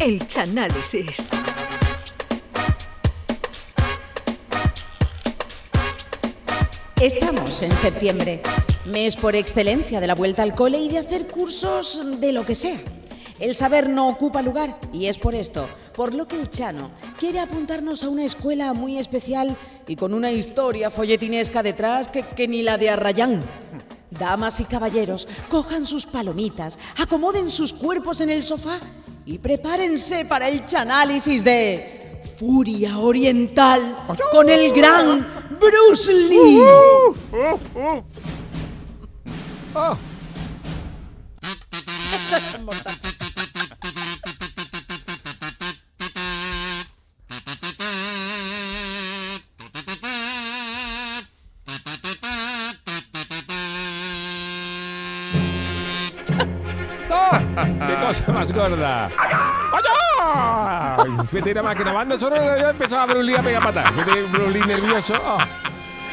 El Chanálisis. Estamos en septiembre, mes por excelencia de la vuelta al cole y de hacer cursos de lo que sea. El saber no ocupa lugar y es por esto, por lo que el Chano quiere apuntarnos a una escuela muy especial y con una historia folletinesca detrás que, que ni la de Arrayán. Damas y caballeros, cojan sus palomitas, acomoden sus cuerpos en el sofá y prepárense para el chanálisis de Furia Oriental con el gran Bruce Lee. ¡Qué cosa más gorda! ¡Vaya! Fíjate nada más que la banda sonora ya empezaba a Bruce Lee a pegar patas. Fíjate Bruce Lee nervioso. Ah.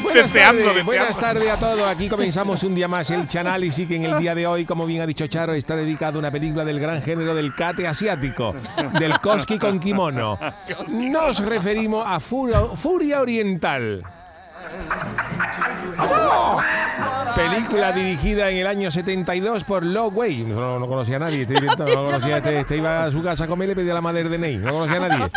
Buenas Deseando, tardes, deseando. buenas tardes a todos. Aquí comenzamos un día más el Chanálisis que en el día de hoy, como bien ha dicho Charo, está dedicado a una película del gran género del kate asiático, del koski con kimono. Nos referimos a Furia, Furia Oriental. ¡Oh! Película dirigida en el año 72 por Lo Wei. No, no conocía a nadie. Este, director, no conocía, este, este iba a su casa a comer y le pedía a la madre de Ney. No conocía a nadie.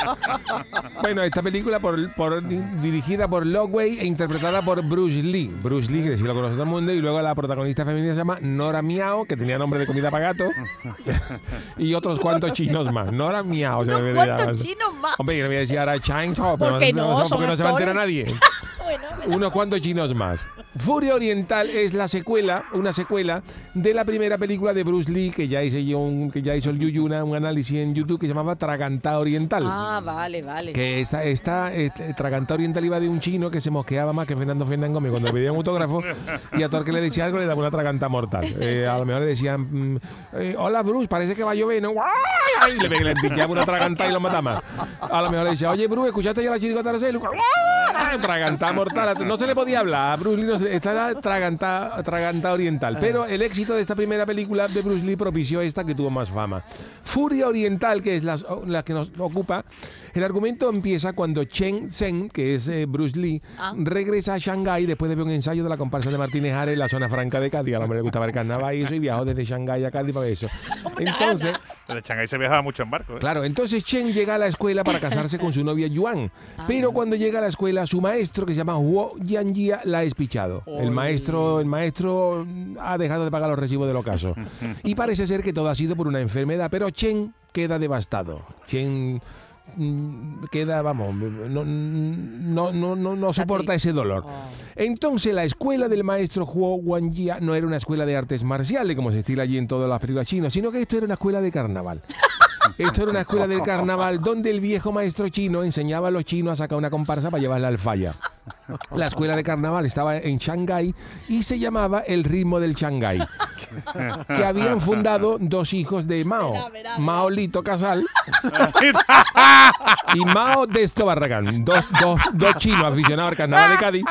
Bueno, esta película por, por- di- dirigida por Lo Wei e interpretada por Bruce Lee. Bruce Lee, que sí lo conoce todo el mundo. Y luego la protagonista femenina se llama Nora Miao, que tenía nombre de comida para gato. y otros cuantos chinos más. Nora Miao. se ¿Unos debería cuantos chinos más? Hombre, yo no voy a decir ahora Chang Chao, pero ¿Por qué no? porque no se va a enterar nadie Bueno, unos cuantos chinos más. Furia Oriental es la secuela, una secuela de la primera película de Bruce Lee que ya hice yo, un- que ya hizo el Yuyu una- un análisis en YouTube que se llamaba Tragantá Oriental. Ah, vale, vale. Que esta, esta este, Tragantá Oriental iba de un chino que se mosqueaba más que Fernando Fernández Gómez cuando le pedía un autógrafo y a todo el que le decía algo le daba una traganta mortal. Eh, a lo mejor le decían, mm, eh, hola Bruce, parece que va a llover, ¿no? Y le, le pillaba una traganta y lo mataba. A lo mejor le decía, oye Bruce, ¿escuchaste ya la chirigota de Araceli?" Tragantá mortal. No se le podía hablar. A Bruce Lee no se- esta era tragantá, tragantá oriental. Pero el éxito de esta primera película de Bruce Lee propició esta que tuvo más fama. Furia Oriental, que es la, la que nos ocupa. El argumento empieza cuando Chen Zhen, que es eh, Bruce Lee, Ah. regresa a Shanghái después de ver un ensayo de la comparsa de Martínez Ares en la zona franca de Cádiz. Al hombre le gustaba el carnaval y eso, y viajó desde Shanghái a Cádiz para eso. Entonces, Pero en Shanghái se viajaba mucho en barco. ¿eh? Claro, entonces Chen llega a la escuela para casarse con su novia Yuan. Pero cuando llega a la escuela, su maestro, que se llama Huo Yanjia, la ha espichado. El maestro, el maestro mm, ha dejado de pagar los recibos del ocaso. Y parece ser que todo ha sido por una enfermedad, pero Chen queda devastado. Chen queda, vamos, no, no, no, no, no soporta ese dolor. Entonces la escuela del maestro Huo Wanjia no era una escuela de artes marciales, como se estila allí en todas las películas chinas, sino que esto era una escuela de carnaval. Esto era una escuela de carnaval donde el viejo maestro chino enseñaba a los chinos a sacar una comparsa para llevarla al falla. La escuela de carnaval estaba en Shanghái y se llamaba El ritmo del Shanghái, que habían fundado dos hijos de Mao, Verá, verá, verá. Mao Lito Casal y Mao de Esto Barragán, dos, dos, dos chinos aficionados al carnaval de Cádiz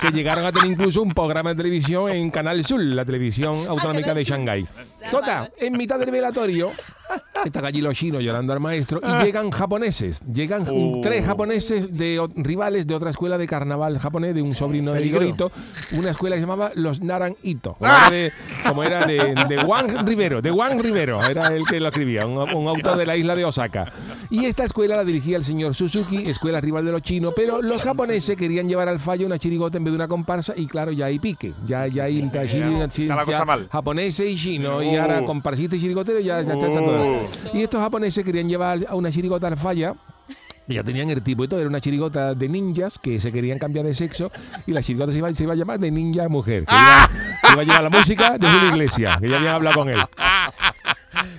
que llegaron a tener incluso un programa de televisión en Canal Sur, la televisión autonómica de Shanghái. Total, en mitad del velatorio están allí los chinos llorando al maestro y llegan japoneses. Llegan Uh. tres japoneses de rivales de otra escuela de carnaval japonés, de un sobrino de Peligro. Igorito, una escuela que se llamaba Los Naran Ito, como era de, como era de, de Juan Rivero, de Juan Rivero, era el que lo escribía, un, un autor de la isla de Osaka. Y esta escuela la dirigía el señor Suzuki, escuela rival de los chinos, pero los japoneses querían llevar al fallo una chirigota en vez de una comparsa y claro, ya hay pique, ya, ya hay entre Está japoneses y chinos, y Uh. ahora comparsista y chirigotero ya, ya está, está todo. Y estos japoneses querían llevar a una chirigota al falla. Ya tenían el tipo y todo, era una chirigota de ninjas que se querían cambiar de sexo y la chirigota se iba, se iba a llamar de ninja mujer. Que iba, que iba a llevar la música de Julio Iglesias, que ya habían hablado con él.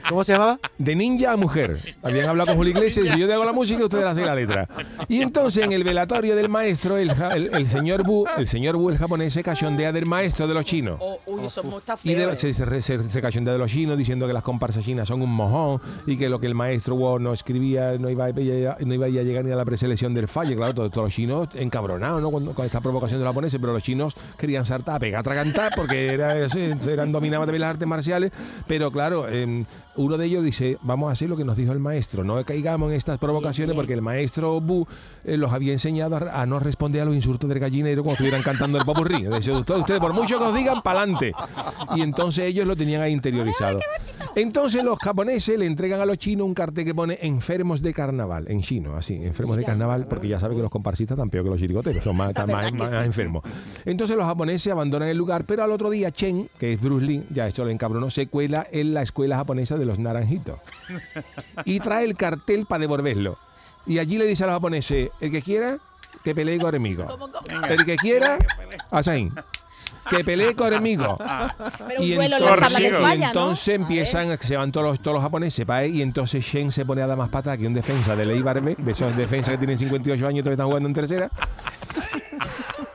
¿Cómo se llamaba? De ninja a mujer. Habían hablado con Julio Iglesias y yo te hago la música y ustedes hacen la letra. Y entonces en el velatorio del maestro, el, ja- el- el señor Bu, el señor Bu, el japonés, se cachondea del maestro de los chinos. Oh, uy, eso no está Y de- eh. se, se, se, se cachondea de los chinos diciendo que las comparsas chinas son un mojón y que lo que el maestro Wu no escribía no iba, a, no iba a llegar ni a la preselección del fallo. Claro, todos, todos los chinos encabronados ¿no? con, con esta provocación de los japoneses, pero los chinos querían saltar, pegar, atragantar porque era, eran dominaban también las artes marciales. Pero claro, em, uno de ellos dice, vamos a hacer lo que nos dijo el maestro, no caigamos en estas provocaciones porque el maestro Bu eh, los había enseñado a, a no responder a los insultos del gallinero como estuvieran cantando el popurrí. Dice, ustedes, ustedes, por mucho que os digan, pa'lante. Y entonces ellos lo tenían ahí interiorizado. Entonces los japoneses le entregan a los chinos un cartel que pone enfermos de carnaval, en chino, así, enfermos de carnaval, porque ya sabe que los comparsistas están peor que los chiricoteros, son más, sí. enfermos. Entonces los japoneses abandonan el lugar, pero al otro día Chen, que es Bruce Lee, ya eso le encabronó, se cuela en la escuela japonesa de los naranjitos y trae el cartel para devolverlo. Y allí le dice a los japoneses, el que quiera, que pelee conmigo. El que quiera, así, que pelee conmigo. Pero un Y duelo en entonces- y entonces empiezan, se van todos los, todos los japoneses para ahí, y entonces Shen se pone a dar más patas que un defensa de Ley Barbe, de esos defensas que tienen 58 años y todavía están jugando en tercera.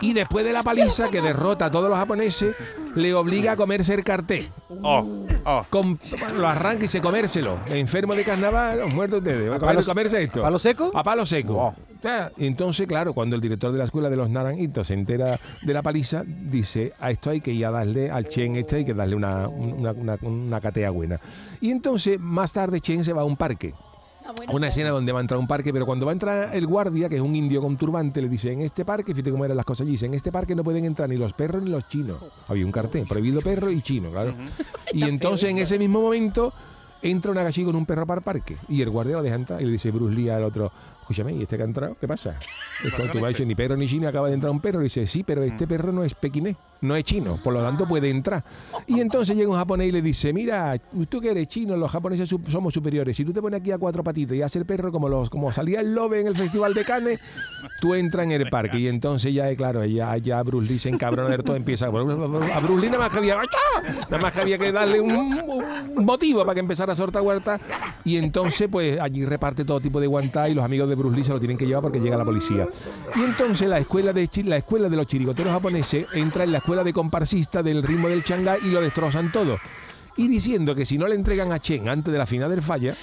Y después de la paliza que derrota a todos los japoneses, le obliga a comerse el cartel. Oh, oh. Com- lo arranca y se comérselo. Enfermo de carnaval, los muertos ustedes. ¿Va a palo- comerse esto? palo seco? A palo seco. Entonces, claro, cuando el director de la escuela de los naranjitos se entera de la paliza, dice, a esto hay que ir a darle al Chen este, hay que darle una, una, una- una catea buena. Y entonces, más tarde, Chen se va a un parque. Ah, Una escena donde va a entrar a un parque, pero cuando va a entrar el guardia, que es un indio con turbante, le dice, en este parque, fíjate cómo eran las cosas allí, dice, en este parque no pueden entrar ni los perros ni los chinos. Había un cartel, prohibido perro y chino, claro. Y entonces en ese mismo momento entra una gallina con un perro para el parque y el guardia lo deja entrar y le dice Bruce Lee al otro, escúchame, ¿y este que ha entrado? ¿Qué pasa? Esto, tú vas ni perro ni chino, acaba de entrar un perro. Y dice, sí, pero este perro no es pequinés, no es chino, por lo tanto puede entrar. Y entonces llega un japonés y le dice, mira, tú que eres chino, los japoneses somos superiores. Si tú te pones aquí a cuatro patitas y haces el perro como los como salía el lobe en el Festival de Cannes, tú entras en el parque. Y entonces ya, eh, claro, ya, ya Bruce Lee se encabrona todo, empieza a... A Bruce Lee nada más que había, nada más que, había que darle un, un motivo para que empezara a soltar huerta. Y entonces, pues allí reparte todo tipo de guantá y los amigos de Bruce lo tienen que llevar porque llega la policía. Y entonces la escuela de la escuela de los chirigoteros japoneses entra en la escuela de comparsista del ritmo del Shanghái y lo destrozan todo. Y diciendo que si no le entregan a Chen antes de la final del falla,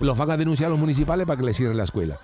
los van a denunciar a los municipales para que le cierren la escuela.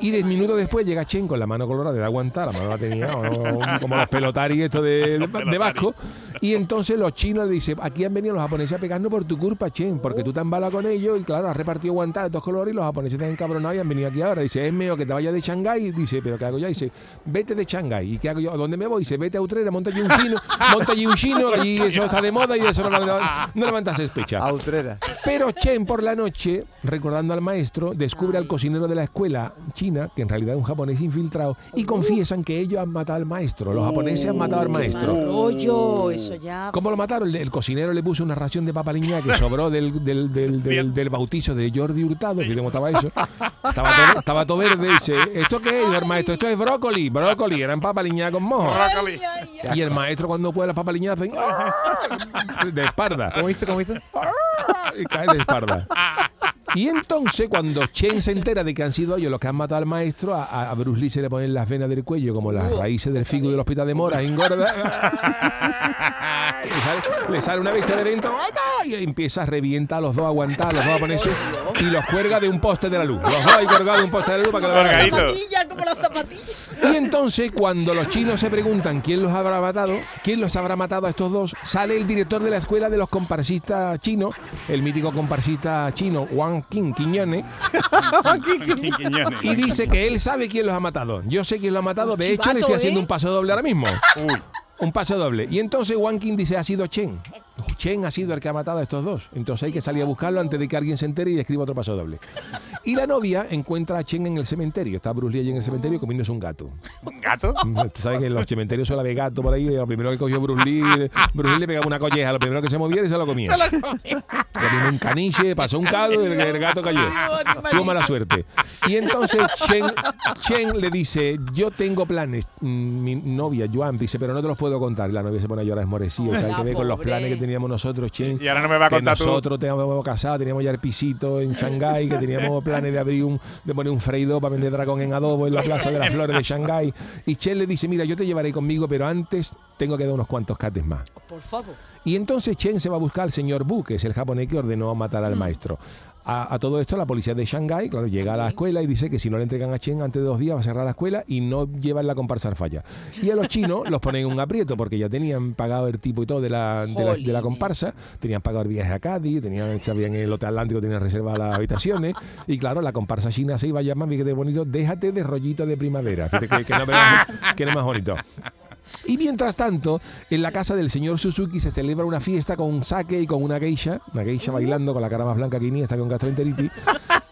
Y diez minutos después llega Chen con la mano colorada de aguantar, la mano la tenía o- como los pelotaris estos de, de, de Vasco. Y entonces los chinos le dicen, aquí han venido los japoneses a pegarnos por tu culpa, Chen, porque tú te balado con ellos y claro, has repartido guantar de dos colores y los japoneses te han encabronado y han venido aquí ahora. Dice, es mejor que te vayas de Shanghái. Dice, pero ¿qué hago yo? Dice, vete de Shanghái. ¿Y qué hago yo? ¿A dónde me voy? Dice, vete a Utrera, monta allí un chino, monta allí un chino, allí eso está de moda y eso no, levanta- no levanta sospecha. A Utrera. Pero Chen por la noche, recordando al maestro, descubre al cocinero de la escuela china, que en realidad es un japonés infiltrado, y confiesan que ellos han matado al maestro. Los japoneses han matado al maestro. Rollo, eso ya. ¿Cómo lo mataron? El, el cocinero le puso una ración de papa liña que sobró del, del, del, del- del bautizo de Jordi Hurtado, que cómo estaba eso. Estaba todo, estaba todo verde. Dice, ¿esto qué es, el maestro? Esto es brócoli. Brócoli, eran papa liña con mojo. Brócoli. Y el maestro cuando puede las papas liñadas hacen de espalda. ¿Cómo hizo? ¿Cómo hizo? y cae de espalda. Y entonces, cuando Chen se entera de que han sido ellos los que han matado al maestro, a, a Bruce Lee se le ponen las venas del cuello como las raíces del figo del hospital de Mora, engorda. le, sale, le sale una vista de dentro y empieza a revientar a los dos, a aguantar a los dos japoneses y los cuelga de un poste de la luz. Los dos ahí colgados de un poste de la luz para que lo vean. Como las zapatillas. Y entonces, cuando los chinos se preguntan quién los habrá matado, quién los habrá matado a estos dos, sale el director de la escuela de los comparsistas chinos, el mítico comparsista chino Wang Qing Quiñones, Quiñones. y dice que él sabe quién los ha matado. Yo sé quién los ha matado, de hecho le estoy haciendo ¿eh? un paso doble ahora mismo. Un paso doble. Y entonces Wang Qing dice, ha sido Chen. Chen ha sido el que ha matado a estos dos. Entonces hay que salir a buscarlo antes de que alguien se entere y escriba otro paso doble. Y la novia encuentra a Chen en el cementerio. Está Bruce Lee allí en el cementerio comiéndose un gato. ¿Un gato? Tú sabes que en los cementerios suele haber gato por ahí. Lo primero que cogió Bruce Lee, Bruce Lee le pegaba una colleja. Lo primero que se moviera y se lo comía. Le vino un caniche, pasó un caldo y el, el gato cayó. Tuvo mala suerte. Y entonces Chen, Chen le dice, yo tengo planes. Mm, Mi novia, Joan, dice, pero no te los puedo contar. Y la novia se pone a llorar esmorecida. ¿Sabes Hola, qué ve con los planes que teníamos nosotros, Chen? Y ahora no me va a que contar tú. nosotros teníamos casado, teníamos ya el pisito en Shanghái, que teníamos planes de abrir un, de poner un freidor para vender dragón en adobo en la Plaza de las Flores de Shanghái. Y Chen le dice, mira, yo te llevaré conmigo, pero antes tengo que dar unos cuantos cates más. Por favor. Y entonces Chen se va a buscar al señor Bu, que es el japonés que ordenó matar al maestro. A, a todo esto, la policía de Shanghái, claro, llega a la escuela y dice que si no le entregan a Chen antes de dos días va a cerrar la escuela y no llevan la comparsa al falla. Y a los chinos los ponen en un aprieto porque ya tenían pagado el tipo y todo de la, de la, de la comparsa, tenían pagado el viaje a Cádiz, tenían, sabían el Hotel Atlántico, tenían reservadas las habitaciones. Y claro, la comparsa china se iba a llamar, fíjate bonito, déjate de rollito de primavera. Fíjate que, que no, que no es más bonito. Y mientras tanto, en la casa del señor Suzuki se celebra una fiesta con un sake y con una geisha, una geisha bailando con la cara más blanca que Iniesta con gastroenteritis,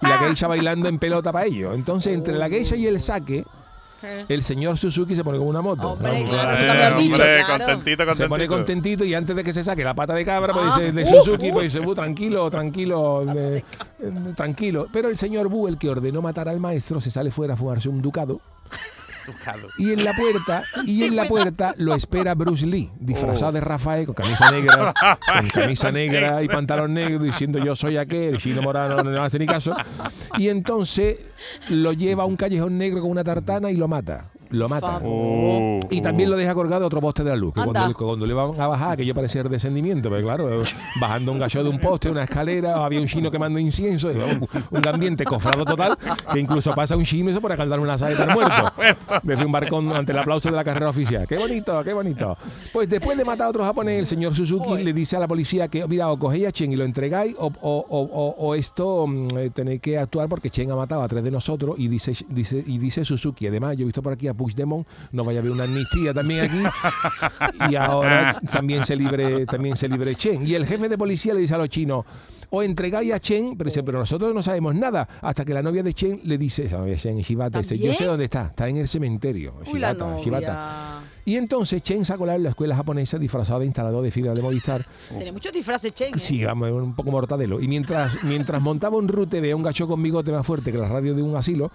y la geisha bailando en pelota para ello. Entonces, entre la geisha y el sake, el señor Suzuki se pone como una moto. Hombre, claro, eso hombre, contentito, contentito. se pone contentito y antes de que se saque la pata de cabra, pues Ah, dice, de uh, Suzuki, uh. pues dice, "Bu, tranquilo, tranquilo, eh, eh, tranquilo. Pero el señor Bu, el que ordenó matar al maestro, se sale fuera a fumarse un ducado. Y en la puerta, y en la puerta lo espera Bruce Lee, disfrazado de Rafael, con camisa negra, con camisa negra y pantalón negro, diciendo yo soy aquel, Chino Morano no hace ni caso. Y entonces lo lleva a un callejón negro con una tartana y lo mata lo mata oh. Y también lo deja colgado otro poste de la luz. Que cuando, le van a bajar, que yo parecía el descendimiento, pero claro, bajando un gallo de un poste, una escalera, había un chino quemando incienso, un, ambiente cofrado total, que incluso pasa un chino eso por acaldar una saeta de muerto. Desde un barcón ante el aplauso de la carrera oficial. ¡Qué bonito, qué bonito! Pues después de matar a otro japonés, el señor Suzuki le dice a la policía que, mira, o cogéis a Chen y lo entregáis, o, o, o, o esto mm, eh, tenéis que actuar porque Chen ha matado a tres de nosotros y dice, dice, y dice Suzuki. Además, yo he visto por aquí a Puigdemont, no vaya a haber una amnistía también aquí, y ahora también se libre, también se libre Chen. Y el jefe de policía le dice a los chinos, o entregáis a Chen, pero, dice, pero nosotros no sabemos nada, hasta que la novia de Chen le dice, esa novia de Chen, Shibata, dice, yo sé dónde está, está en el cementerio. Uy, la Shibata, novia. Shibata. Y entonces Chen colado en la escuela japonesa disfrazado de instalador de fibra de Movistar. Tiene muchos disfraces, Chen. ¿eh? Sí, vamos, un poco mortadelo. Y mientras, mientras montaba un rute, veía un gacho con bigote más fuerte que la radio de un asilo.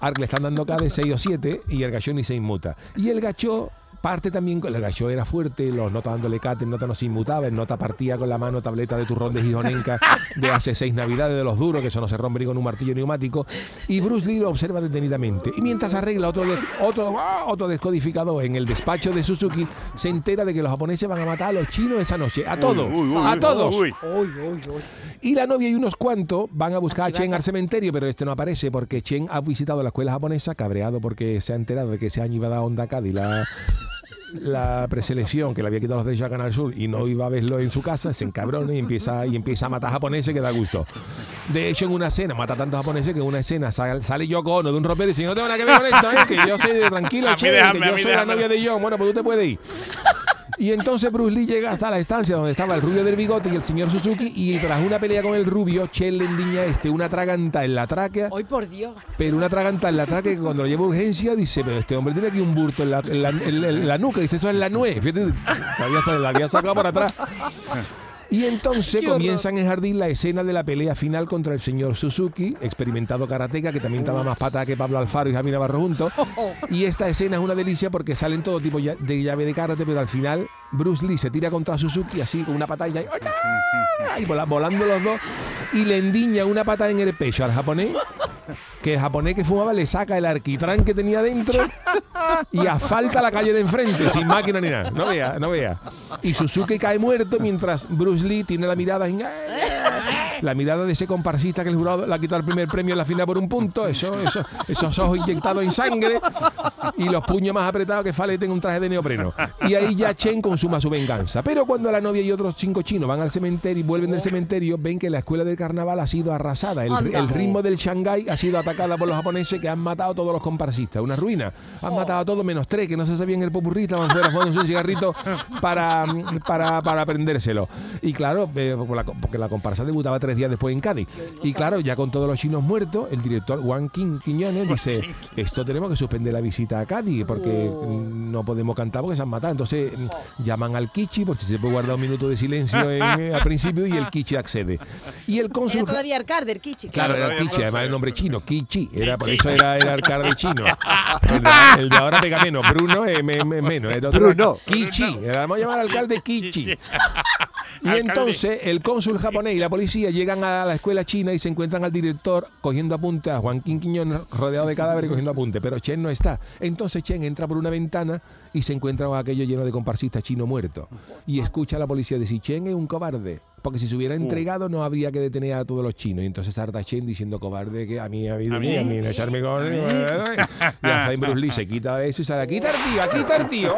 Que le están dando acá de 6 o 7 y el gacho ni se inmuta. Y el gacho parte también, el gacho era fuerte, los nota dándole cate, el nota no se inmutaba, el nota partía con la mano tableta de turrón de Gijonenca de hace seis navidades de los duros, que eso no se rompe ni con un martillo neumático. Y Bruce Lee lo observa detenidamente. Y mientras arregla otro, de- otro, ¡ah! otro descodificador en el despacho de Suzuki, se entera de que los japoneses van a matar a los chinos esa noche. A todos. uy, uy, a todos. uy. Uy, uy, uy. Y la novia y unos cuantos van a buscar a. Chen al cementerio, pero este no aparece porque Chen ha visitado la escuela japonesa, cabreado porque se ha enterado de que ese año iba a dar Onda Cádiz la, la preselección, que le había quitado los derechos a Canal Sur y no iba a verlo en su casa, se encabrona y empieza, y empieza a matar japoneses que da gusto. De hecho, en una escena mata tantos japoneses que en una escena sale, sale Yoko Ono de un ropero y dice, no tengo nada que ver con esto, ¿eh? que yo soy de tranquilo, déjame, que yo soy la novia de John. Bueno, pues tú te puedes ir. Y entonces Bruce Lee llega hasta la estancia donde estaba el rubio del bigote y el señor Suzuki y tras una pelea con el rubio, Chen le endiña este una traganta en la tráquea, Hoy por Dios. pero una traganta en la tráquea que cuando lo lleva a urgencia dice, pero este hombre tiene aquí un burto en la, en la- en la- en la nuca, dice, eso es la nuez, fíjate, la había, la había sacado por atrás. Y entonces Qué horror. comienzan a enjardar la escena de la pelea final contra el señor Suzuki, experimentado karateca, que también estaba más patada que Pablo Alfaro y Javi Navarro juntos. Y esta escena es una delicia porque salen todo tipo de llave de karate, pero al final Bruce Lee se tira contra Suzuki así con una patada y, y vola- volando los dos y le endiña una patada en el pecho al japonés. Que el japonés que fumaba le saca el arquitrán que tenía dentro y asfalta la calle de enfrente sin máquina ni nada. No vea, no vea. Y Suzuki cae muerto mientras Bruce Lee tiene la mirada en- la mirada de ese comparsista que el jurado le ha quitado el primer premio en la final por un punto, eso, eso, esos ojos inyectados en sangre y los puños más apretados que Falete en un traje de neopreno. Y ahí ya Chen consuma su venganza. Pero cuando la novia y otros cinco chinos van al cementerio y vuelven del cementerio, ven que la escuela del carnaval ha sido arrasada. El, el ritmo del Shanghái ha sido atacada por los japoneses que han matado a todos los comparsistas. Una ruina. Han matado a todos menos tres que no se sabían el popurrí, estaban fuera fumando un cigarrito para, para, para prendérselo. Y claro, eh, porque la comparsa debutaba tres días después en Cádiz. Y claro, ya con todos los chinos muertos, el director Juan Quin- Quiñones dice, esto tenemos que suspender la visita a Cádiz porque mm, no podemos cantar porque se han matado. Entonces mm, llaman al Kichi por si se puede guardar un minuto de silencio en- eh, al principio y el Kichi accede. Y el Era cónbil todavía Arcarder, Kichi. Claro, era el Kichi, además el nombre chino, Kichi, era, por eso era el arcade chino. El de, el de ahora pega menos, Bruno es me- me- menos. El otro Bruno. Kichi, le vamos a llamar alcalde Kichi. Y entonces el cónsul japonés y la policía llegan a la escuela china y se encuentran al director cogiendo apuntes, a Juan Quiñones rodeado de cadáveres cogiendo apuntes, pero Chen no está. Entonces Chen entra por una ventana y se encuentra con aquello lleno de comparsistas chino muerto. Y escucha a la policía decir, Chen es un cobarde. Porque si se hubiera entregado no habría que detener a todos los chinos. Y entonces salta Chen diciendo cobarde que a mí, a mí, a mí, a mí, no echarme con... Y hasta Bruce Lee se quita de eso y sale, aquí está el tío, aquí está el tío,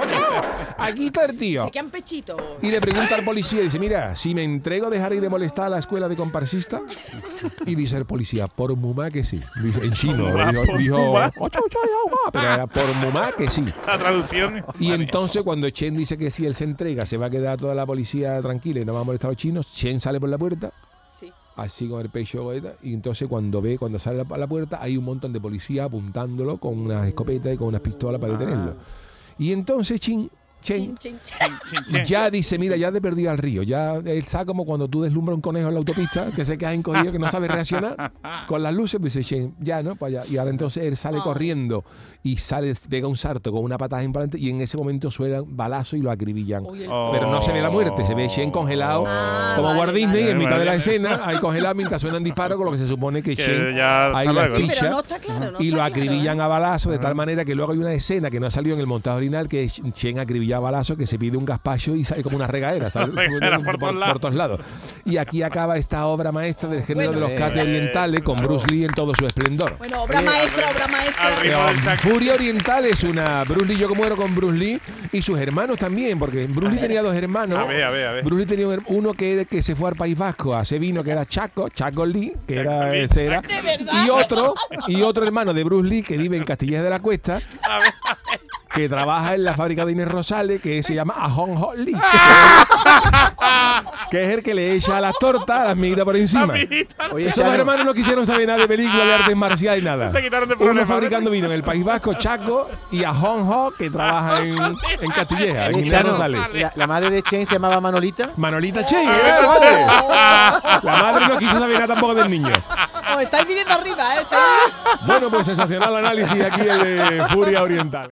aquí está el tío. Se quedan pechitos. Y le pregunta al policía, dice, mira, si me entrego dejaré de molestar a la escuela de comparsista. Y dice el policía, por mumá que sí. Dice, en chino. Dijo, por dijo, mumá. "Ocho, ocho, ya, ma", pero era por mumá que sí. La traducción. Y entonces cuando Chen dice que si él se entrega se va a quedar toda la policía tranquila y no va a molestar a los chinos, Chen sale por la puerta, Sí. así con el pecho y entonces cuando ve, cuando sale a la puerta, hay un montón de policías apuntándolo con unas escopetas y con unas pistolas para detenerlo. Y entonces Chin, Chen, ya dice, mira, ya te perdí al río. Ya él está como cuando tú deslumbras un conejo en la autopista, que se queda encogido, que no sabe reaccionar con las luces, pues dice, "Chen, ya, ¿no? Para allá. Y ahora entonces él sale corriendo y sale, pega un salto con una patada imparante y en ese momento suena balazo y lo acribillan. Oh. Pero no se ve la muerte, se ve Shen congelado, Ah, como vale, Walt Disney, vale. en mitad de la escena, ahí congelado mientras suenan disparos, con lo que se supone que, Que Shen ya, ahí la. Sí, ficha pero no está claro. No y está lo claro, acribillan ¿eh? a balazo de tal manera que luego hay una escena que no salió en el montaje original que es Chen acribilla a balazo que se pide un gazpacho y sale como una regadera, ¿sabes? Regadera por todos lados. todos lados. Y aquí acaba esta obra maestra del género Bueno. de los cates Eh, orientales con Bruce Lee en todo su esplendor. Bueno, obra maestra, obra maestra. Eh, Furia Oriental es una Bruce Lee, yo como era con Bruce Lee y sus hermanos también, porque Bruce Lee tenía dos hermanos. A ver, a ver, a ver. Bruce Lee tenía uno que, que se fue al País Vasco a hacer vino, que era Chaco, Chaco Lee, que Chaco era, Lee, ese era. Y otro, y otro hermano de Bruce Lee que vive en Castilleja de la Cuesta, que trabaja en la fábrica de Inés Rosales, que se llama Ahon Ho Lee. que es el que le echa a las tortas las miguitas por encima. Oye, Esos dos hermanos no quisieron saber nada de películas de artes marciales y nada. Se quitaron de Uno fabricando vino en el País Vasco, Chaco, y a Hong Ho, que trabaja en, en Castilleja, en Inés Rosales. la, la madre de Chen se llamaba Manolita. Manolita Che, ¿eh? La madre no quiso saber nada tampoco del niño. Os estáis viniendo arriba, ¿eh? Estáis- Bueno, pues sensacional análisis aquí de Furia Oriental.